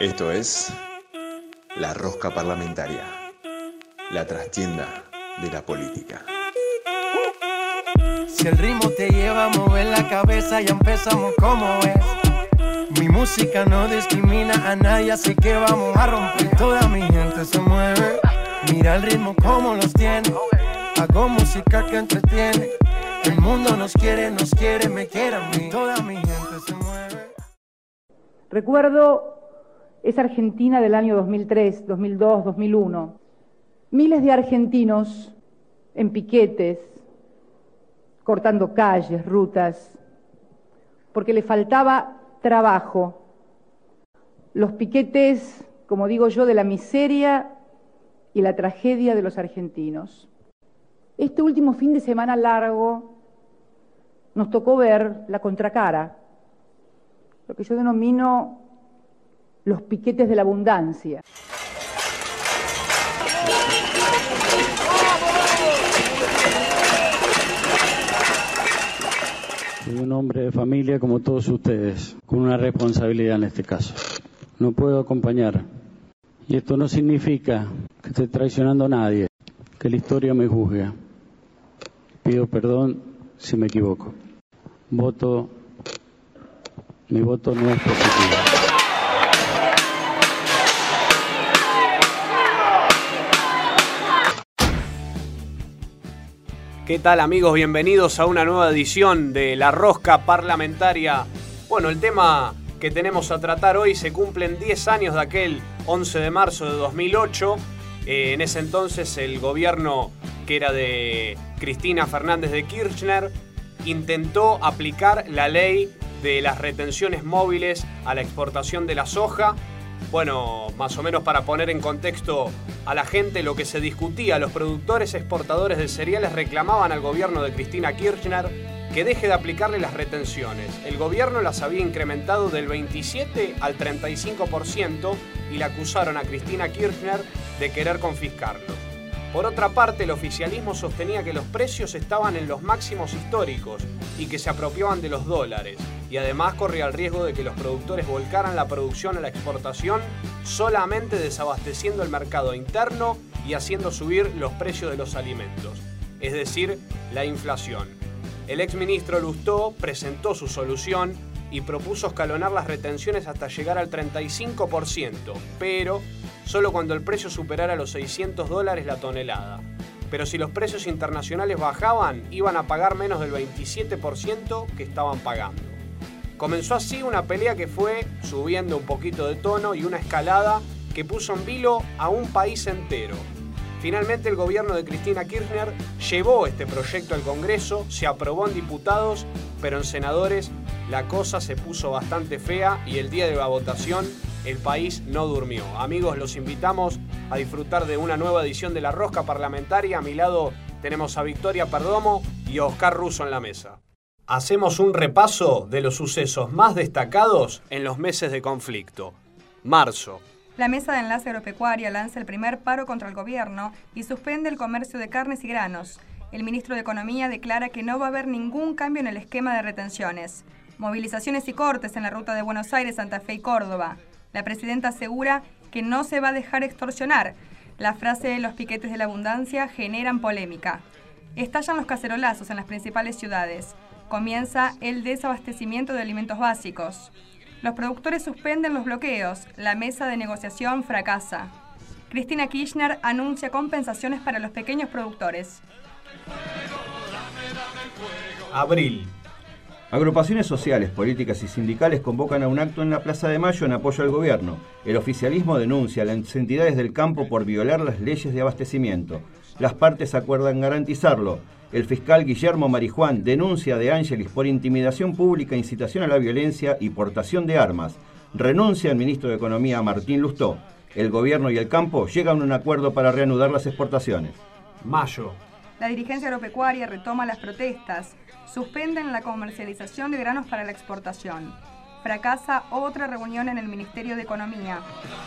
Esto es La Rosca Parlamentaria, la trastienda de la política. Si el ritmo te lleva a mover la cabeza, ya empezamos como es. Mi música no discrimina a nadie, así que vamos a romper. Toda mi gente se mueve. Mira el ritmo como los tiene. Hago música que entretiene. El mundo nos quiere, nos quiere, me quiere a mí. Toda mi gente se mueve. Recuerdo esa Argentina del año 2003, 2002, 2001. Miles de argentinos en piquetes, cortando calles, rutas, porque le faltaba trabajo. Los piquetes, como digo yo, de la miseria y la tragedia de los argentinos. Este último fin de semana largo nos tocó ver la contracara, lo que yo denomino los piquetes de la abundancia. Soy un hombre de familia como todos ustedes, con una responsabilidad en este caso. No puedo acompañar. Y esto no significa que esté traicionando a nadie, que la historia me juzgue. Pido perdón si me equivoco. Voto, mi voto no es positivo. ¿Qué tal amigos? Bienvenidos a una nueva edición de La Rosca Parlamentaria. Bueno, el tema que tenemos a tratar hoy se cumplen 10 años de aquel 11 de marzo de 2008. Eh, en ese entonces el gobierno que era de Cristina Fernández de Kirchner intentó aplicar la ley de las retenciones móviles a la exportación de la soja bueno, más o menos para poner en contexto a la gente lo que se discutía, los productores exportadores de cereales reclamaban al gobierno de Cristina Kirchner que deje de aplicarle las retenciones. El gobierno las había incrementado del 27 al 35% y le acusaron a Cristina Kirchner de querer confiscarlo. Por otra parte, el oficialismo sostenía que los precios estaban en los máximos históricos y que se apropiaban de los dólares, y además corría el riesgo de que los productores volcaran la producción a la exportación solamente desabasteciendo el mercado interno y haciendo subir los precios de los alimentos, es decir, la inflación. El exministro Lustó presentó su solución y propuso escalonar las retenciones hasta llegar al 35%, pero solo cuando el precio superara los 600 dólares la tonelada. Pero si los precios internacionales bajaban, iban a pagar menos del 27% que estaban pagando. Comenzó así una pelea que fue subiendo un poquito de tono y una escalada que puso en vilo a un país entero. Finalmente el gobierno de Cristina Kirchner llevó este proyecto al Congreso, se aprobó en diputados, pero en senadores la cosa se puso bastante fea y el día de la votación el país no durmió. Amigos, los invitamos a disfrutar de una nueva edición de La Rosca Parlamentaria. A mi lado tenemos a Victoria Perdomo y a Oscar Russo en la mesa. Hacemos un repaso de los sucesos más destacados en los meses de conflicto. Marzo. La Mesa de Enlace Agropecuaria lanza el primer paro contra el gobierno y suspende el comercio de carnes y granos. El ministro de Economía declara que no va a haber ningún cambio en el esquema de retenciones. Movilizaciones y cortes en la ruta de Buenos Aires, Santa Fe y Córdoba. La presidenta asegura que no se va a dejar extorsionar. La frase de los piquetes de la abundancia generan polémica. Estallan los cacerolazos en las principales ciudades. Comienza el desabastecimiento de alimentos básicos. Los productores suspenden los bloqueos. La mesa de negociación fracasa. Cristina Kirchner anuncia compensaciones para los pequeños productores. Abril. Agrupaciones sociales, políticas y sindicales convocan a un acto en la Plaza de Mayo en apoyo al gobierno. El oficialismo denuncia a las entidades del campo por violar las leyes de abastecimiento. Las partes acuerdan garantizarlo. El fiscal Guillermo Marijuán denuncia de Ángelis por intimidación pública, incitación a la violencia y portación de armas. Renuncia el ministro de Economía Martín Lustó. El gobierno y el campo llegan a un acuerdo para reanudar las exportaciones. Mayo. La dirigencia agropecuaria retoma las protestas. Suspenden la comercialización de granos para la exportación. Fracasa otra reunión en el Ministerio de Economía.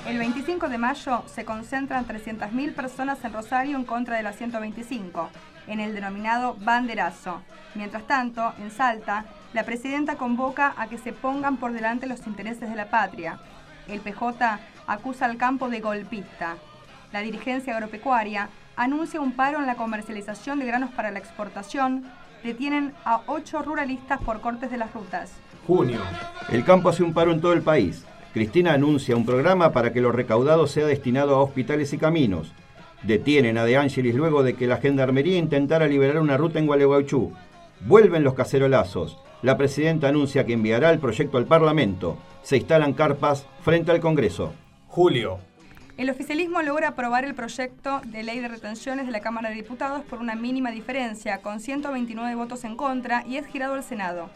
El 25 de mayo se concentran 300.000 personas en Rosario en contra de la 125, en el denominado banderazo. Mientras tanto, en Salta, la presidenta convoca a que se pongan por delante los intereses de la patria. El PJ acusa al campo de golpista. La dirigencia agropecuaria anuncia un paro en la comercialización de granos para la exportación. Detienen a ocho ruralistas por cortes de las rutas. Junio. El campo hace un paro en todo el país. Cristina anuncia un programa para que lo recaudado sea destinado a hospitales y caminos. Detienen a De Angelis luego de que la gendarmería intentara liberar una ruta en Gualeguaychú. Vuelven los cacerolazos. La presidenta anuncia que enviará el proyecto al Parlamento. Se instalan carpas frente al Congreso. Julio. El oficialismo logra aprobar el proyecto de ley de retenciones de la Cámara de Diputados por una mínima diferencia, con 129 votos en contra, y es girado al Senado.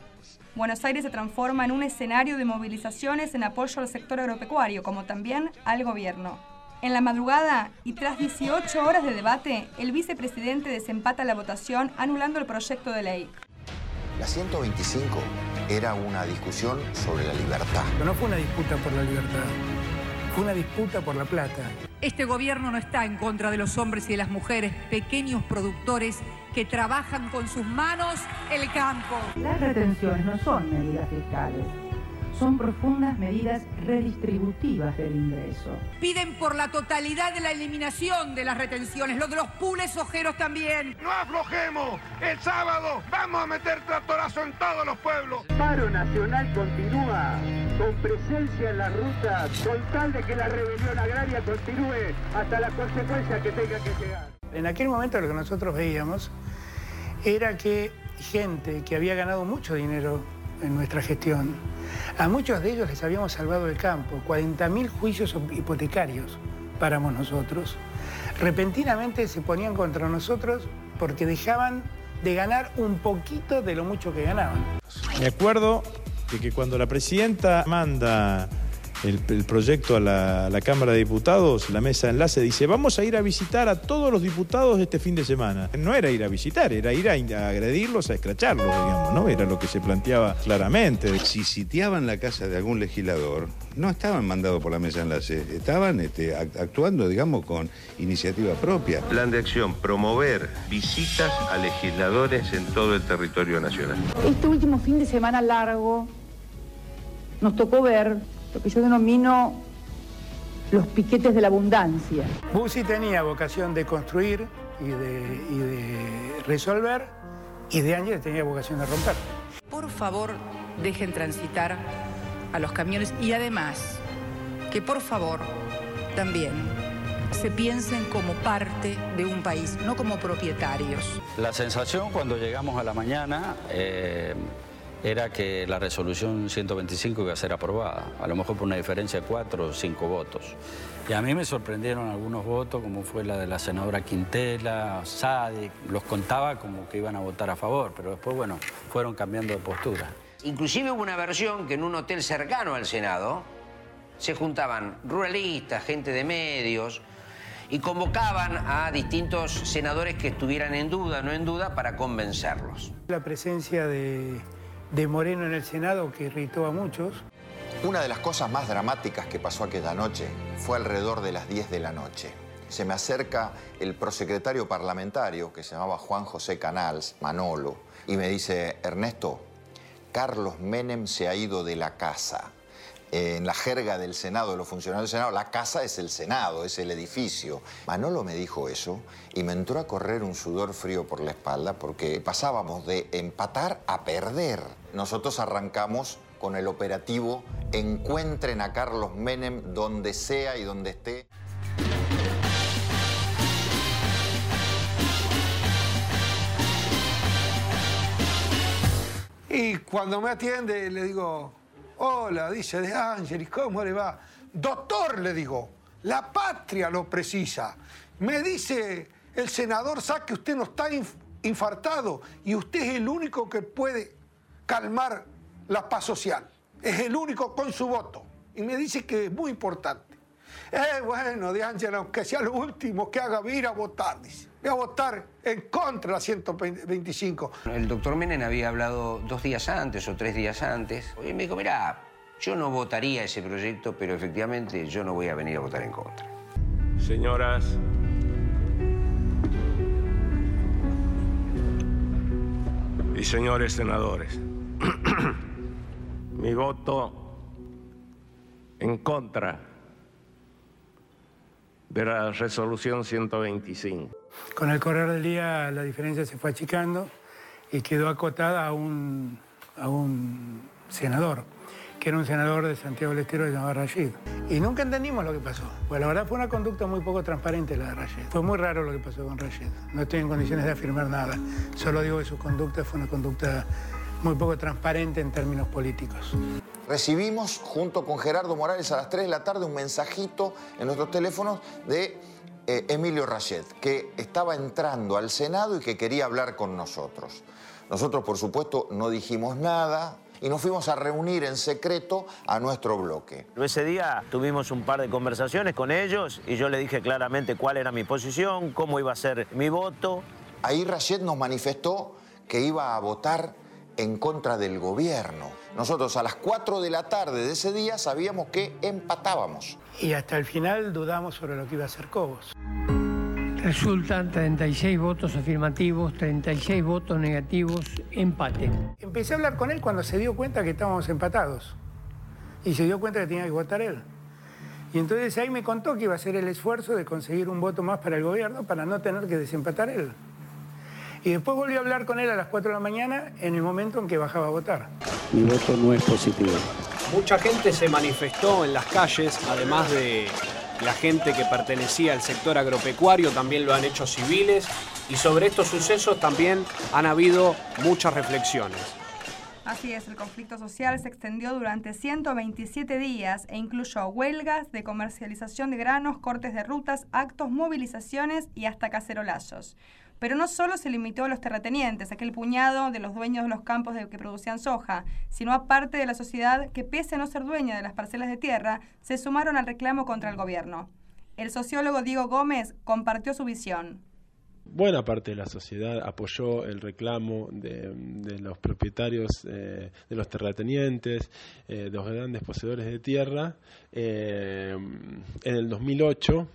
Buenos Aires se transforma en un escenario de movilizaciones en apoyo al sector agropecuario, como también al gobierno. En la madrugada y tras 18 horas de debate, el vicepresidente desempata la votación anulando el proyecto de ley. La 125 era una discusión sobre la libertad. Pero no fue una disputa por la libertad, una disputa por la plata. Este gobierno no está en contra de los hombres y de las mujeres, pequeños productores que trabajan con sus manos el campo. Las retenciones no son medidas fiscales son profundas medidas redistributivas del ingreso. Piden por la totalidad de la eliminación de las retenciones, lo de los pules ojeros también. No aflojemos, el sábado vamos a meter tractorazo en todos los pueblos. Paro nacional continúa con presencia en la ruta, con tal de que la rebelión agraria continúe hasta la consecuencia que tenga que llegar. En aquel momento lo que nosotros veíamos era que gente que había ganado mucho dinero en nuestra gestión, a muchos de ellos les habíamos salvado el campo, 40.000 juicios hipotecarios paramos nosotros. Repentinamente se ponían contra nosotros porque dejaban de ganar un poquito de lo mucho que ganaban. Me acuerdo de que cuando la presidenta manda el, proyecto a la, Cámara de Diputados, la mesa de enlace dice, vamos a ir a visitar a todos los diputados este fin de semana. No era ir a visitar, era ir a, agredirlos, a escracharlos, digamos, ¿no? Era lo que se planteaba claramente. Si sitiaban la casa de algún legislador, no estaban mandados por la mesa de enlace, estaban este, actuando, digamos, con iniciativa propia. Plan de acción, promover visitas a legisladores en todo el territorio nacional. Este último fin de semana largo nos tocó ver lo que yo denomino los piquetes de la abundancia. Bussi tenía vocación de construir y de, resolver, y De Ángeles tenía vocación de romper. Por favor, dejen transitar a los camiones y además que por favor también se piensen como parte de un país, no como propietarios. La sensación cuando llegamos a la mañana... Eh, era que la resolución 125 iba a ser aprobada, a lo mejor por una diferencia de cuatro o cinco votos. Y a mí me sorprendieron algunos votos, como fue la de la senadora Quintela, Sadi, los contaba como que iban a votar a favor, pero después, bueno, fueron cambiando de postura. Inclusive hubo una versión que en un hotel cercano al Senado se juntaban ruralistas, gente de medios, y convocaban a distintos senadores que estuvieran en duda, no en duda, para convencerlos. La presencia de de Moreno en el Senado que irritó a muchos. Una de las cosas más dramáticas que pasó aquella noche fue alrededor de las 10 de la noche. Se me acerca el prosecretario parlamentario, que se llamaba Juan José Canals, Manolo, y me dice, Ernesto, Carlos Menem se ha ido de la casa en la jerga del Senado, de los funcionarios del Senado, la casa es el Senado, es el edificio. Manolo me dijo eso y me entró a correr un sudor frío por la espalda porque pasábamos de empatar a perder. Nosotros arrancamos con el operativo Encuentren a Carlos Menem donde sea y donde esté. Y cuando me atiende le digo, Hola, dice De Angelis, ¿cómo le va? Doctor, le digo, la patria lo precisa. Me dice el senador Sá que usted no está infartado y usted es el único que puede calmar la paz social. Es el único con su voto. Y me dice que es muy importante. Eh, bueno, De Ángel, aunque sea lo último que haga, voy a ir a votar, dice. Voy a votar en contra de la 125. El doctor Menem había hablado dos días antes o tres días antes. Y me dijo, mira, yo no votaría ese proyecto, pero efectivamente yo no voy a venir a votar en contra. Señoras, y señores senadores, mi voto en contra de la resolución 125. Con el correr del día la diferencia se fue achicando y quedó acotada a un, a un senador, que era un senador de Santiago del Estero llamado Rashid. Y nunca entendimos lo que pasó. Pues la verdad fue una conducta muy poco transparente la de Rashid. Fue muy raro lo que pasó con Rashid. No estoy en condiciones de afirmar nada. Solo digo que su conducta fue una conducta muy poco transparente en términos políticos. Recibimos junto con Gerardo Morales a las 3 de la tarde un mensajito en nuestros teléfonos de eh, Emilio Rachet, que estaba entrando al Senado y que quería hablar con nosotros. Nosotros, por supuesto, no dijimos nada, y nos fuimos a reunir en secreto a nuestro bloque. Ese día tuvimos un par de conversaciones con ellos y yo le dije claramente cuál era mi posición, cómo iba a ser mi voto. Ahí Rachet nos manifestó que iba a votar en contra del gobierno. Nosotros a las 4 de la tarde de ese día sabíamos que empatábamos. Y hasta el final dudamos sobre lo que iba a hacer Cobos. Resultan 36 votos afirmativos, 36 votos negativos, empate. Empecé a hablar con él cuando se dio cuenta que estábamos empatados. Y se dio cuenta que tenía que votar él. Y entonces ahí me contó que iba a hacer el esfuerzo de conseguir un voto más para el gobierno para no tener que desempatar él. Y después volví a hablar con él a las 4 de la mañana en el momento en que bajaba a votar. Mi voto no es positivo. Mucha gente se manifestó en las calles, además de la gente que pertenecía al sector agropecuario, también lo han hecho civiles, y sobre estos sucesos también han habido muchas reflexiones. Así es, el conflicto social se extendió durante 127 días e incluyó huelgas de comercialización de granos, cortes de rutas, actos, movilizaciones y hasta cacerolazos. Pero no solo se limitó a los terratenientes, aquel puñado de los dueños de los campos de que producían soja, sino a parte de la sociedad que, pese a no ser dueña de las parcelas de tierra, se sumaron al reclamo contra el gobierno. El sociólogo Diego Gómez compartió su visión. Buena parte de la sociedad apoyó el reclamo de, los propietarios, eh, de los terratenientes, eh, de los grandes poseedores de tierra. Eh, en el 2008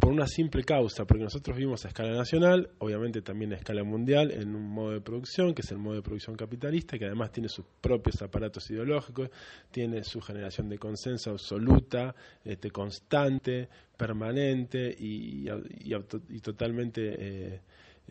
por una simple causa, porque nosotros vivimos a escala nacional, obviamente también a escala mundial, en un modo de producción, que es el modo de producción capitalista, que además tiene sus propios aparatos ideológicos, tiene su generación de consenso absoluta, este, constante, permanente y, y, totalmente... Eh,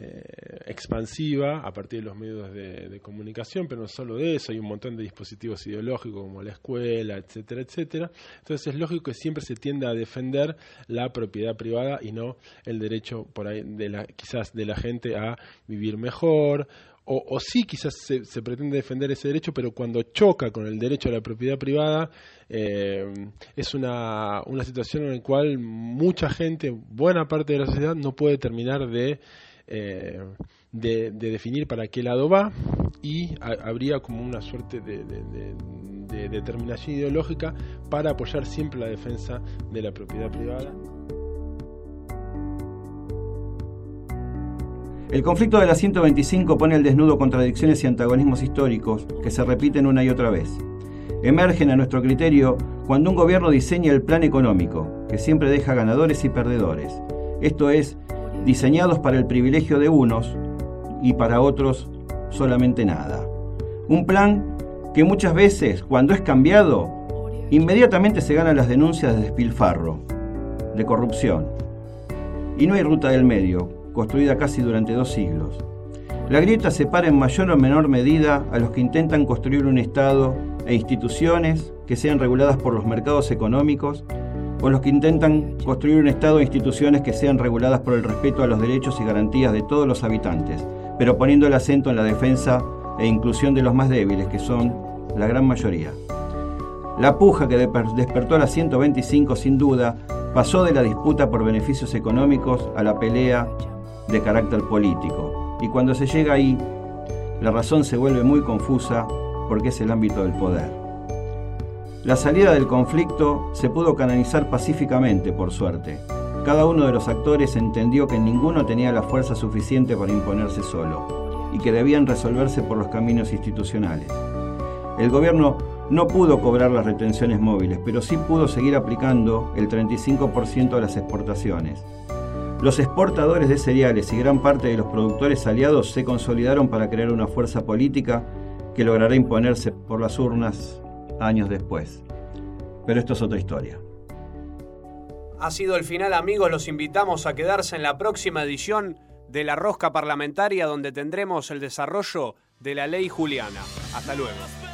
eh, expansiva a partir de los medios de, comunicación, pero no solo de eso, hay un montón de dispositivos ideológicos como la escuela, etcétera, etcétera. Entonces es lógico que siempre se tiende a defender la propiedad privada y no el derecho por ahí de la, quizás de la gente a vivir mejor. O, sí, quizás se, pretende defender ese derecho, pero cuando choca con el derecho a la propiedad privada, eh, es una, una situación en la cual mucha gente, buena parte de la sociedad, no puede terminar de eh, de, definir para qué lado va y habría como una suerte de, determinación ideológica para apoyar siempre la defensa de la propiedad privada. El conflicto de la 125 pone al desnudo contradicciones y antagonismos históricos que se repiten una y otra vez. Emergen a nuestro criterio cuando un gobierno diseña el plan económico, que siempre deja ganadores y perdedores. Esto es, diseñados para el privilegio de unos y para otros solamente nada. Un plan que muchas veces, cuando es cambiado, inmediatamente se ganan las denuncias de despilfarro, de corrupción. Y no hay ruta del medio, construida casi durante dos siglos. La grieta separa en mayor o menor medida a los que intentan construir un Estado e instituciones que sean reguladas por los mercados económicos o los que intentan construir un Estado e instituciones que sean reguladas por el respeto a los derechos y garantías de todos los habitantes, pero poniendo el acento en la defensa e inclusión de los más débiles, que son la gran mayoría. La puja que despertó a la 125 sin duda pasó de la disputa por beneficios económicos a la pelea de carácter político. Y cuando se llega ahí, la razón se vuelve muy confusa porque es el ámbito del poder. La salida del conflicto se pudo canalizar pacíficamente, por suerte. Cada uno de los actores entendió que ninguno tenía la fuerza suficiente para imponerse solo y que debían resolverse por los caminos institucionales. El gobierno no pudo cobrar las retenciones móviles, pero sí pudo seguir aplicando el 35% de las exportaciones. Los exportadores de cereales y gran parte de los productores aliados se consolidaron para crear una fuerza política que logrará imponerse por las urnas años después. Pero esto es otra historia. Ha sido el final amigos, los invitamos a quedarse en la próxima edición de La Rosca Parlamentaria donde tendremos el desarrollo de la ley Juliana. Hasta luego.